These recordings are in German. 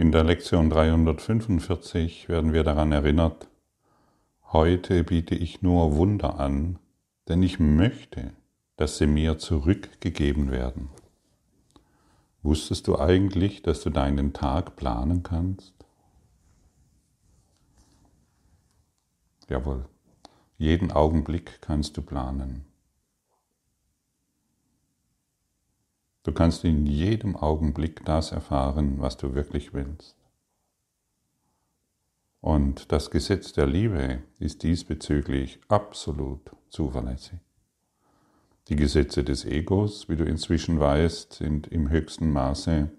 In der Lektion 345 werden wir daran erinnert, heute biete ich nur Wunder an, denn ich möchte, dass sie mir zurückgegeben werden. Wusstest du eigentlich, dass du deinen Tag planen kannst? Jawohl, jeden Augenblick kannst du planen. Du kannst in jedem Augenblick das erfahren, was du wirklich willst. Und das Gesetz der Liebe ist diesbezüglich absolut zuverlässig. Die Gesetze des Egos, wie du inzwischen weißt, sind im höchsten Maße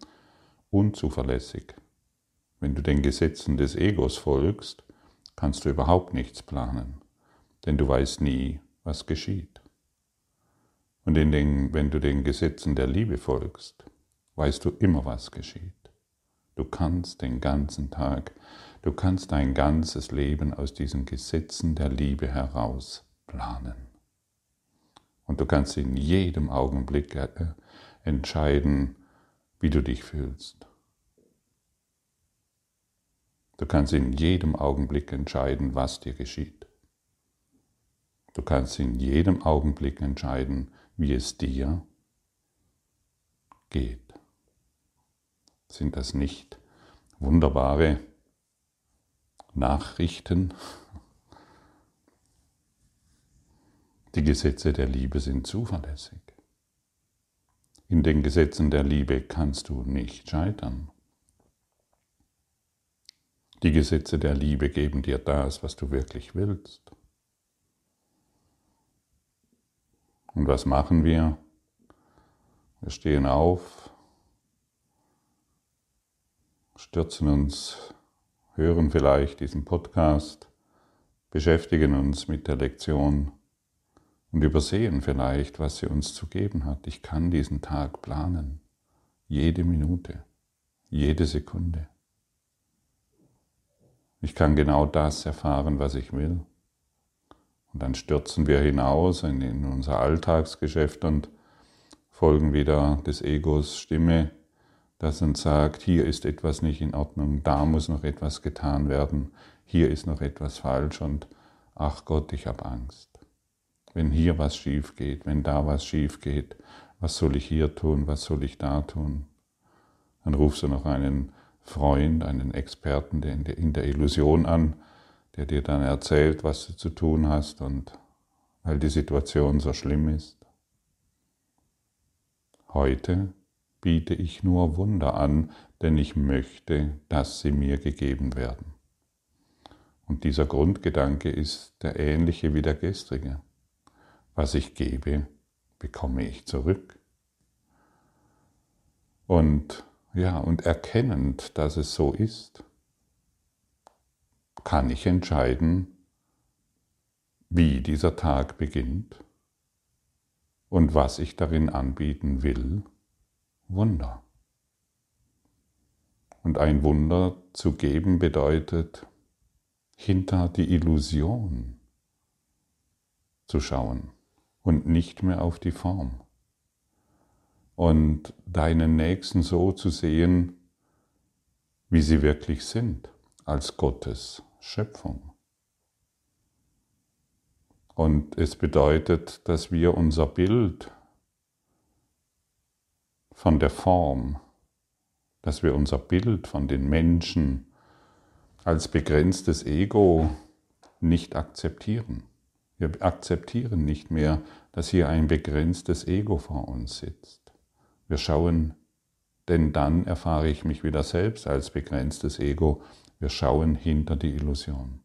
unzuverlässig. Wenn du den Gesetzen des Egos folgst, kannst du überhaupt nichts planen, denn du weißt nie, was geschieht. Und den, wenn du den Gesetzen der Liebe folgst, weißt du immer, was geschieht. Du kannst den ganzen Tag, du kannst dein ganzes Leben aus diesen Gesetzen der Liebe heraus planen. Und du kannst in jedem Augenblick äh, entscheiden, wie du dich fühlst. Du kannst in jedem Augenblick entscheiden, was dir geschieht. Du kannst in jedem Augenblick entscheiden, wie es dir geht. Sind das nicht wunderbare Nachrichten? Die Gesetze der Liebe sind zuverlässig. In den Gesetzen der Liebe kannst du nicht scheitern. Die Gesetze der Liebe geben dir das, was du wirklich willst. Und was machen wir? Wir stehen auf, stürzen uns, hören vielleicht diesen Podcast, beschäftigen uns mit der Lektion und übersehen vielleicht, was sie uns zu geben hat. Ich kann diesen Tag planen, jede Minute, jede Sekunde. Ich kann genau das erfahren, was ich will. Und dann stürzen wir hinaus in, in unser Alltagsgeschäft und folgen wieder des Egos Stimme, das uns sagt, hier ist etwas nicht in Ordnung, da muss noch etwas getan werden, hier ist noch etwas falsch und ach Gott, ich habe Angst. Wenn hier was schief geht, wenn da was schief geht, was soll ich hier tun, was soll ich da tun? Dann rufst du noch einen Freund, einen Experten in der Illusion an, der dir dann erzählt, was du zu tun hast und weil die Situation so schlimm ist. Heute biete ich nur Wunder an, denn ich möchte, dass sie mir gegeben werden. Und dieser Grundgedanke ist der ähnliche wie der gestrige. Was ich gebe, bekomme ich zurück. Und ja, und erkennend, dass es so ist, kann ich entscheiden, wie dieser Tag beginnt und was ich darin anbieten will. Wunder. Und ein Wunder zu geben bedeutet, hinter die Illusion zu schauen und nicht mehr auf die Form. Und deinen Nächsten so zu sehen, wie sie wirklich sind, als Gottes Schöpfung. Und es bedeutet, dass wir unser Bild von der Form, dass wir unser Bild von den Menschen als begrenztes Ego nicht akzeptieren. Wir akzeptieren nicht mehr, dass hier ein begrenztes Ego vor uns sitzt. Wir schauen, denn dann erfahre ich mich wieder selbst als begrenztes Ego wir schauen hinter die Illusion.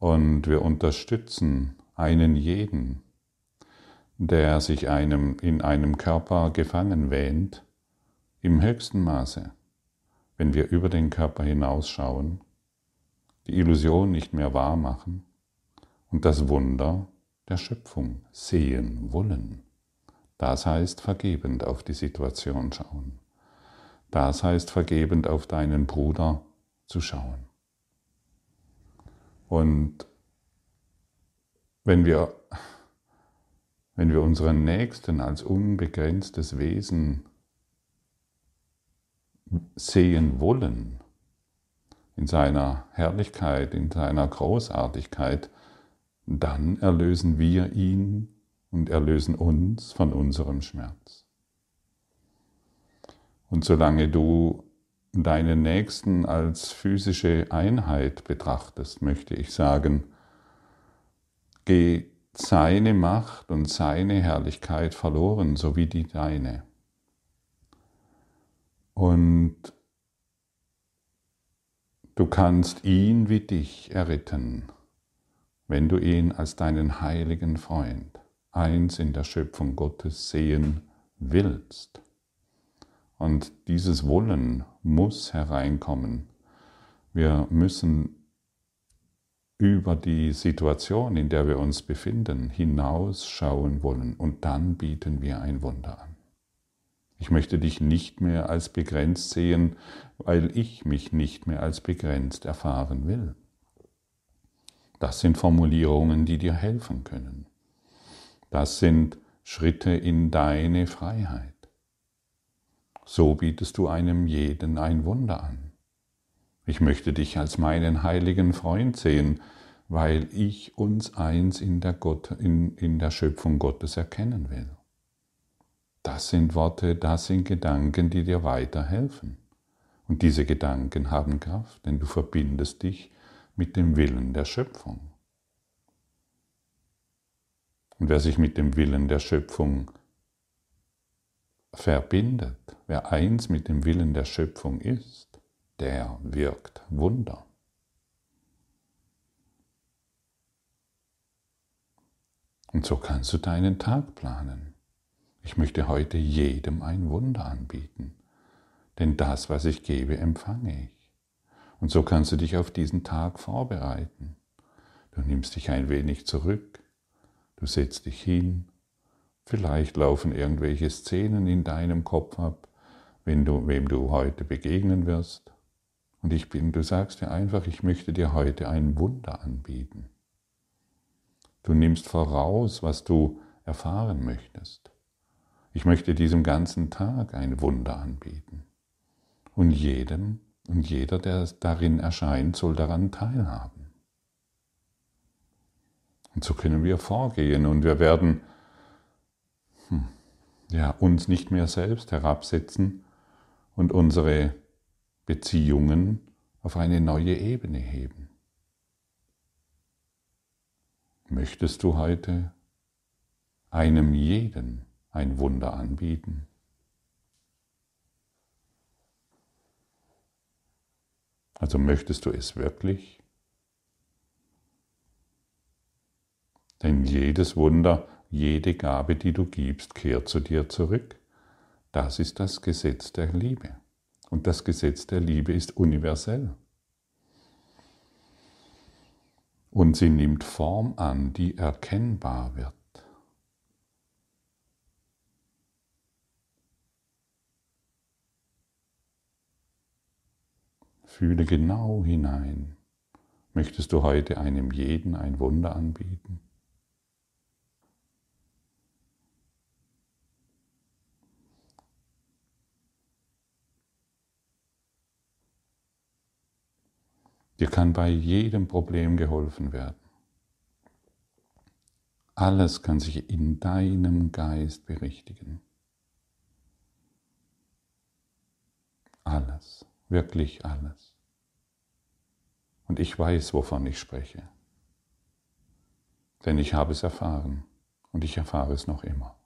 Und wir unterstützen einen jeden, der sich einem, in einem Körper gefangen wähnt, im höchsten Maße, wenn wir über den Körper hinausschauen, die Illusion nicht mehr wahr machen und das Wunder der Schöpfung sehen wollen. Das heißt vergebend auf die Situation schauen. Das heißt vergebend auf deinen Bruder zu schauen. Und wenn wir, wenn wir unseren Nächsten als unbegrenztes Wesen sehen wollen, in seiner Herrlichkeit, in seiner Großartigkeit, dann erlösen wir ihn und erlösen uns von unserem Schmerz. Und solange du deinen Nächsten als physische Einheit betrachtest, möchte ich sagen, geh seine Macht und seine Herrlichkeit verloren, so wie die deine. Und du kannst ihn wie dich erretten, wenn du ihn als deinen heiligen Freund, eins in der Schöpfung Gottes sehen willst. Und dieses Wollen muss hereinkommen. Wir müssen über die Situation, in der wir uns befinden, hinausschauen wollen und dann bieten wir ein Wunder an. Ich möchte dich nicht mehr als begrenzt sehen, weil ich mich nicht mehr als begrenzt erfahren will. Das sind Formulierungen, die dir helfen können. Das sind Schritte in deine Freiheit. So bietest du einem jeden ein Wunder an. Ich möchte dich als meinen heiligen Freund sehen, weil ich uns eins in der, Gott, in, in der Schöpfung Gottes erkennen will. Das sind Worte, das sind Gedanken, die dir weiterhelfen. Und diese Gedanken haben Kraft, denn du verbindest dich mit dem Willen der Schöpfung. Und wer sich mit dem Willen der Schöpfung verbindet, wer eins mit dem Willen der Schöpfung ist, der wirkt Wunder. Und so kannst du deinen Tag planen. Ich möchte heute jedem ein Wunder anbieten, denn das, was ich gebe, empfange ich. Und so kannst du dich auf diesen Tag vorbereiten. Du nimmst dich ein wenig zurück, du setzt dich hin Vielleicht laufen irgendwelche Szenen in deinem Kopf ab, wenn du, wem du heute begegnen wirst. Und ich bin, du sagst dir einfach, ich möchte dir heute ein Wunder anbieten. Du nimmst voraus, was du erfahren möchtest. Ich möchte diesem ganzen Tag ein Wunder anbieten. Und jedem und jeder, der darin erscheint, soll daran teilhaben. Und so können wir vorgehen und wir werden. Ja, uns nicht mehr selbst herabsetzen und unsere Beziehungen auf eine neue Ebene heben. Möchtest du heute einem jeden ein Wunder anbieten? Also möchtest du es wirklich? Denn jedes Wunder jede Gabe, die du gibst, kehrt zu dir zurück. Das ist das Gesetz der Liebe. Und das Gesetz der Liebe ist universell. Und sie nimmt Form an, die erkennbar wird. Fühle genau hinein. Möchtest du heute einem jeden ein Wunder anbieten? Dir kann bei jedem Problem geholfen werden. Alles kann sich in deinem Geist berichtigen. Alles, wirklich alles. Und ich weiß, wovon ich spreche. Denn ich habe es erfahren und ich erfahre es noch immer.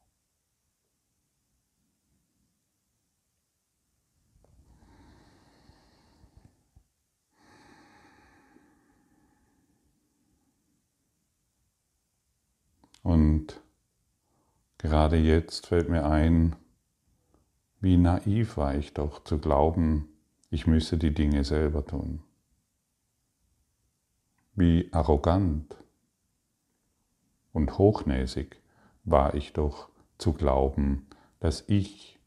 Und gerade jetzt fällt mir ein, wie naiv war ich doch zu glauben, ich müsse die Dinge selber tun. Wie arrogant und hochnäsig war ich doch zu glauben, dass ich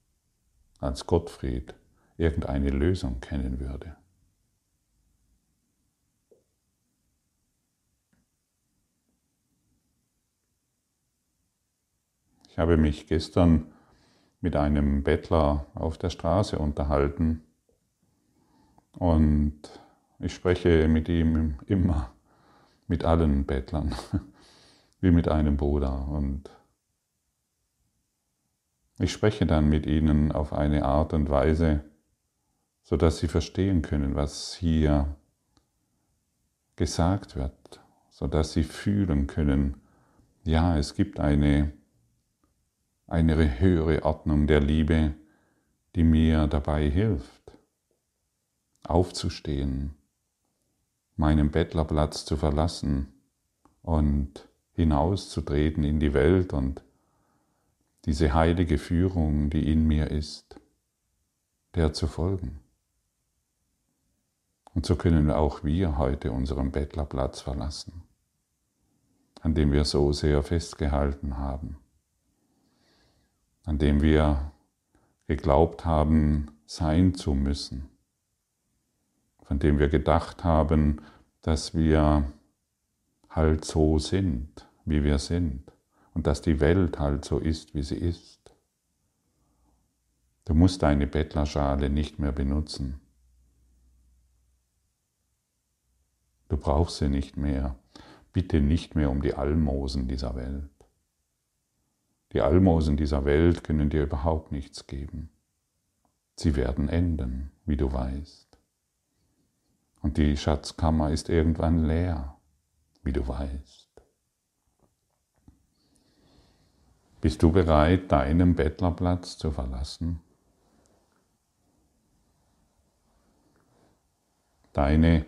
als Gottfried irgendeine Lösung kennen würde. Ich habe mich gestern mit einem Bettler auf der Straße unterhalten Und ich spreche mit ihm immer, mit allen Bettlern, wie mit einem Bruder. Und ich spreche dann mit ihnen auf eine Art und Weise, sodass sie verstehen können, was hier gesagt wird, sodass sie fühlen können, ja, es gibt eine, eine höhere Ordnung der Liebe, die mir dabei hilft, aufzustehen, meinen Bettlerplatz zu verlassen und hinauszutreten in die Welt und diese heilige Führung, die in mir ist, der zu folgen. Und so können auch wir heute unseren Bettlerplatz verlassen, an dem wir so sehr festgehalten haben, an dem wir geglaubt haben, sein zu müssen, von dem wir gedacht haben, dass wir halt so sind, wie wir sind und dass die Welt halt so ist, wie sie ist. Du musst deine Bettlerschale nicht mehr benutzen. Du brauchst sie nicht mehr. Bitte nicht mehr um die Almosen dieser Welt. Die Almosen dieser Welt können dir überhaupt nichts geben. Sie werden enden, wie du weißt. Und die Schatzkammer ist irgendwann leer, wie du weißt. Bist du bereit, deinen Bettlerplatz zu verlassen? Deine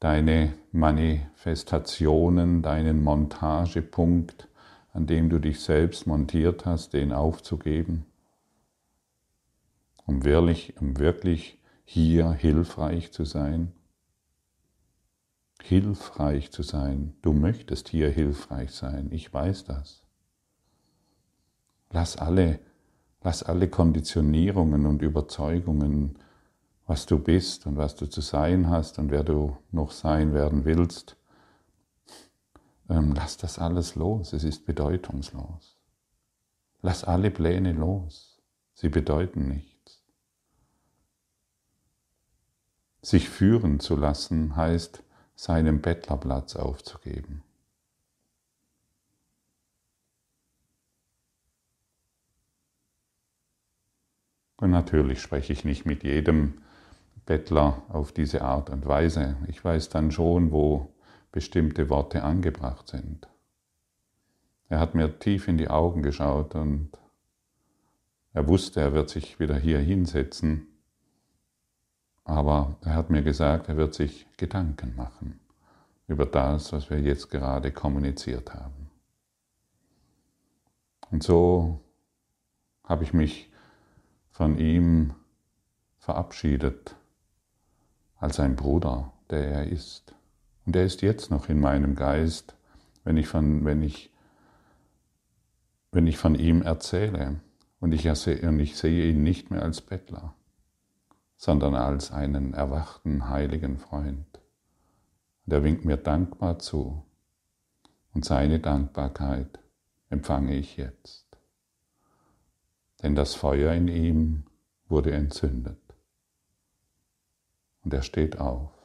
deine Manifestationen, deinen Montagepunkt, an dem du dich selbst montiert hast, den aufzugeben, um wirklich, um wirklich hier hilfreich zu sein? Hilfreich zu sein. Du möchtest hier hilfreich sein. Ich weiß das. Lass alle, lass alle Konditionierungen und Überzeugungen was du bist und was du zu sein hast und wer du noch sein werden willst, ähm, lass das alles los, es ist bedeutungslos. Lass alle Pläne los, sie bedeuten nichts. Sich führen zu lassen heißt, seinen Bettlerplatz aufzugeben. Und natürlich spreche ich nicht mit jedem Bettler auf diese Art und Weise. Ich weiß dann schon, wo bestimmte Worte angebracht sind. Er hat mir tief in die Augen geschaut und er wusste, er wird sich wieder hier hinsetzen, aber er hat mir gesagt, er wird sich Gedanken machen über das, was wir jetzt gerade kommuniziert haben. Und so habe ich mich von ihm verabschiedet als ein Bruder, der er ist. Und er ist jetzt noch in meinem Geist, wenn ich von, wenn ich, wenn ich von ihm erzähle. Und ich, und ich sehe ihn nicht mehr als Bettler, sondern als einen erwachten heiligen Freund. Und er winkt mir dankbar zu. Und seine Dankbarkeit empfange ich jetzt. Denn das Feuer in ihm wurde entzündet. Und er steht auf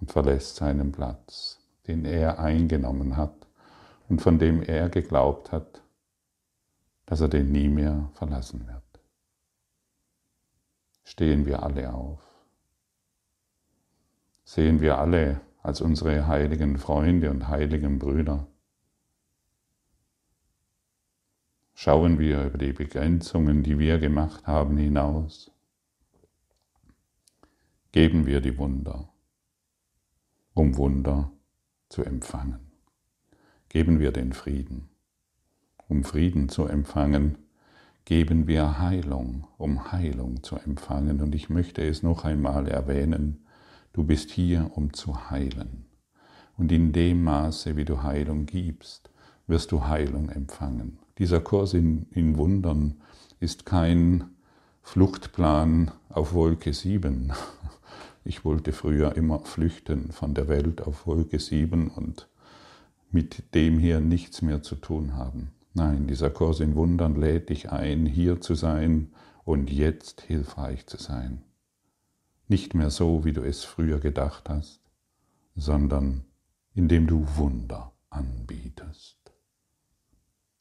und verlässt seinen Platz, den er eingenommen hat und von dem er geglaubt hat, dass er den nie mehr verlassen wird. Stehen wir alle auf. Sehen wir alle als unsere heiligen Freunde und heiligen Brüder. Schauen wir über die Begrenzungen, die wir gemacht haben, hinaus geben wir die Wunder, um Wunder zu empfangen. Geben wir den Frieden, um Frieden zu empfangen. Geben wir Heilung, um Heilung zu empfangen. Und ich möchte es noch einmal erwähnen, du bist hier, um zu heilen. Und in dem Maße, wie du Heilung gibst, wirst du Heilung empfangen. Dieser Kurs in, in Wundern ist kein Fluchtplan auf Wolke 7, ich wollte früher immer flüchten von der Welt auf Wolke 7 und mit dem hier nichts mehr zu tun haben. Nein, dieser Kurs in Wundern lädt dich ein, hier zu sein, und jetzt hilfreich zu sein. Nicht mehr so, wie du es früher gedacht hast, sondern indem du Wunder anbietest.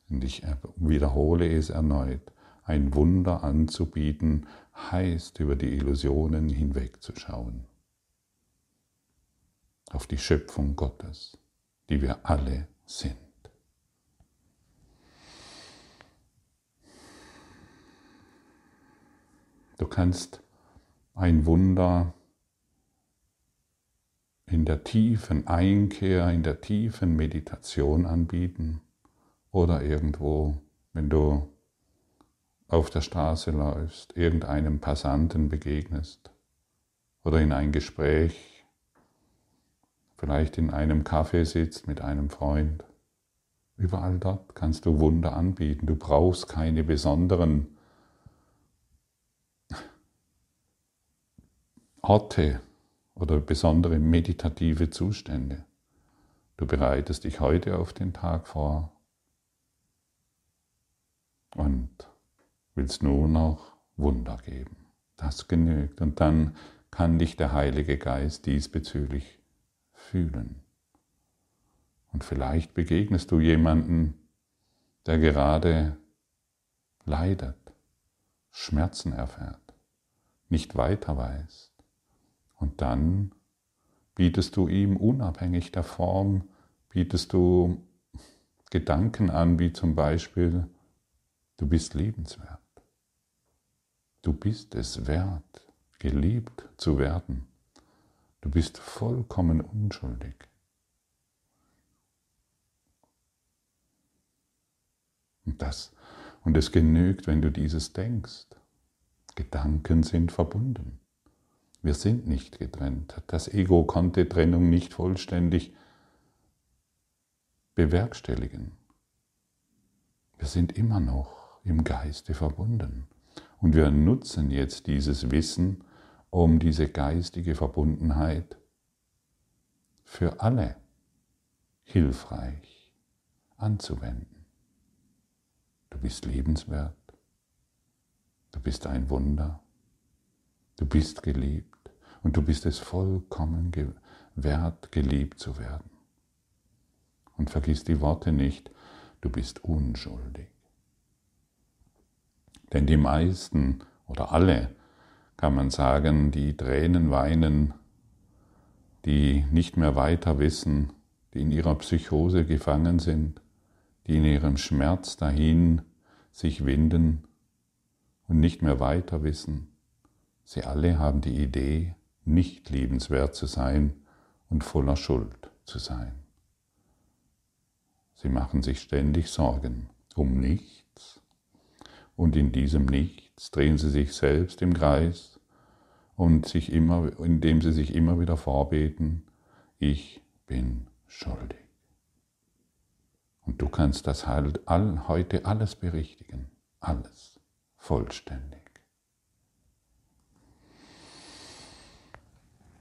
Und ich wiederhole es erneut. Ein Wunder anzubieten heißt, über die Illusionen hinwegzuschauen. Auf die Schöpfung Gottes, die wir alle sind. Du kannst ein Wunder in der tiefen Einkehr, in der tiefen Meditation anbieten oder irgendwo, wenn du auf der Straße läufst, irgendeinem Passanten begegnest oder in ein Gespräch, vielleicht in einem Café sitzt mit einem Freund. Überall dort kannst du Wunder anbieten. Du brauchst keine besonderen Orte oder besondere meditative Zustände. Du bereitest dich heute auf den Tag vor und willst nur noch Wunder geben. Das genügt und dann kann dich der Heilige Geist diesbezüglich fühlen. Und vielleicht begegnest du jemanden, der gerade leidet, Schmerzen erfährt, nicht weiter weiß, und dann bietest du ihm unabhängig der Form, bietest du Gedanken an, wie zum Beispiel, du bist liebenswert. Du bist es wert, geliebt zu werden. Du bist vollkommen unschuldig. Und das, und es genügt, wenn du dieses denkst. Gedanken sind verbunden. Wir sind nicht getrennt. Das Ego konnte Trennung nicht vollständig bewerkstelligen. Wir sind immer noch im Geiste verbunden. Und wir nutzen jetzt dieses Wissen, um diese geistige Verbundenheit für alle hilfreich anzuwenden. Du bist lebenswert. Du bist ein Wunder. Du bist geliebt und du bist es vollkommen wert, geliebt zu werden. Und vergiss die Worte nicht, du bist unschuldig. Denn die meisten oder alle, kann man sagen, die Tränen weinen, die nicht mehr weiter wissen, die in ihrer Psychose gefangen sind, die in ihrem Schmerz dahin sich winden und nicht mehr weiter wissen, sie alle haben die Idee, nicht liebenswert zu sein und voller Schuld zu sein. Sie machen sich ständig Sorgen um nichts und in diesem Nichts drehen sie sich selbst im Kreis und sich immer, indem sie sich immer wieder vorbeten, ich bin schuldig. Und du kannst das halt all, heute alles berichtigen, alles vollständig.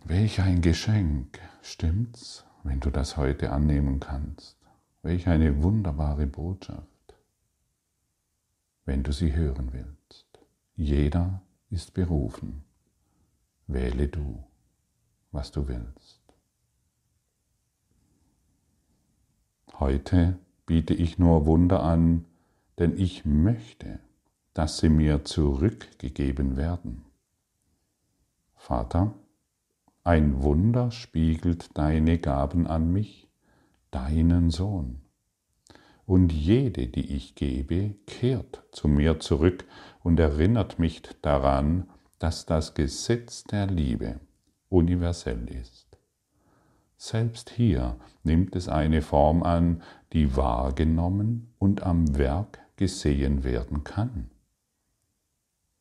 Welch ein Geschenk, stimmt's, wenn du das heute annehmen kannst? Welch eine wunderbare Botschaft, wenn du sie hören willst. Jeder ist berufen. Wähle du, was du willst. Heute biete ich nur Wunder an, denn ich möchte, dass sie mir zurückgegeben werden. Vater, ein Wunder spiegelt deine Gaben an mich, deinen Sohn. Und jede, die ich gebe, kehrt zu mir zurück und erinnert mich daran, dass das Gesetz der Liebe universell ist. Selbst hier nimmt es eine Form an, die wahrgenommen und am Werk gesehen werden kann.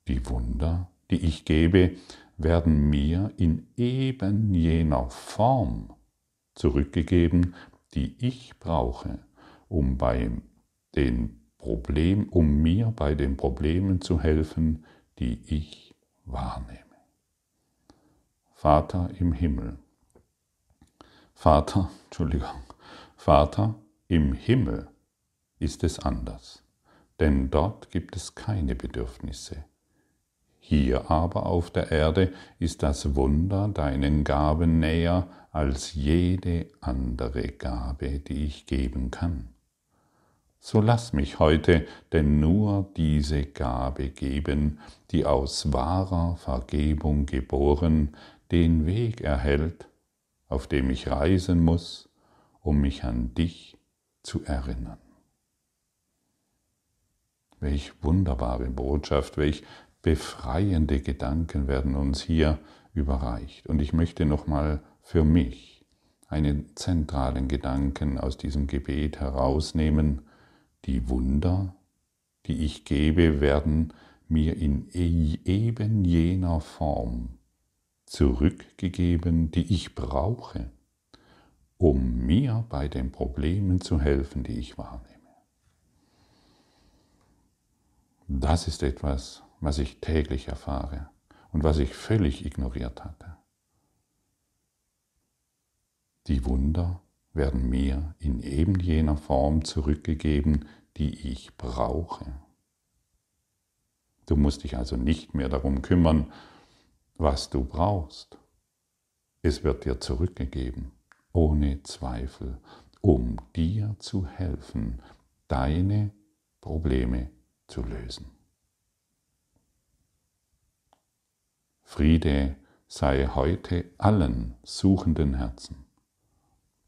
Die Wunder, die ich gebe, werden mir in eben jener Form zurückgegeben, die ich brauche, um bei den Problem, um mir bei den Problemen zu helfen, die ich wahrnehme. Vater im Himmel. Vater, Entschuldigung, Vater im Himmel ist es anders, denn dort gibt es keine Bedürfnisse, Hier aber auf der Erde ist das Wunder deinen Gaben näher als jede andere Gabe, die ich geben kann. So lass mich heute denn nur diese Gabe geben, die aus wahrer Vergebung geboren den Weg erhält, auf dem ich reisen muss, um mich an dich zu erinnern. Welch wunderbare Botschaft, welch befreiende Gedanken werden uns hier überreicht. Und ich möchte nochmal für mich einen zentralen Gedanken aus diesem Gebet herausnehmen. Die Wunder, die ich gebe, werden mir in e-, eben jener Form zurückgegeben, die ich brauche, um mir bei den Problemen zu helfen, die ich wahrnehme. Das ist etwas, was ich täglich erfahre und was ich völlig ignoriert hatte. Die Wunder werden mir in eben jener Form zurückgegeben, die ich brauche. Du musst dich also nicht mehr darum kümmern, was du brauchst. Es wird dir zurückgegeben, ohne Zweifel, um dir zu helfen, deine Probleme zu lösen. Friede sei heute allen suchenden Herzen.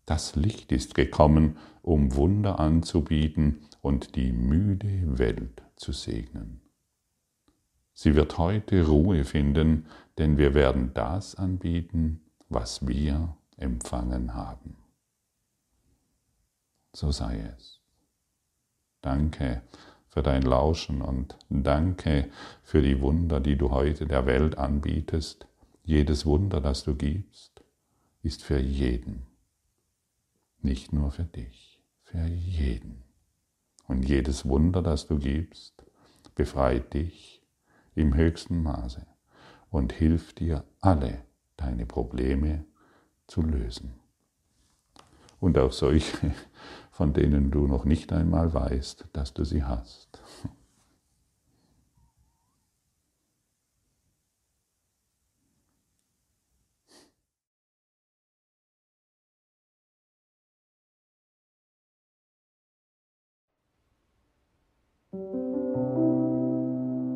Das Licht ist gekommen, um Wunder anzubieten und die müde Welt zu segnen. Sie wird heute Ruhe finden, denn wir werden das anbieten, was wir empfangen haben. So sei es. Danke für dein Lauschen und danke für die Wunder, die du heute der Welt anbietest. Jedes Wunder, das du gibst, ist für jeden, nicht nur für dich, für jeden. Und jedes Wunder, das du gibst, befreit dich im höchsten Maße und hilft dir, alle deine Probleme zu lösen. Und auch solche von denen du noch nicht einmal weißt, dass du sie hast.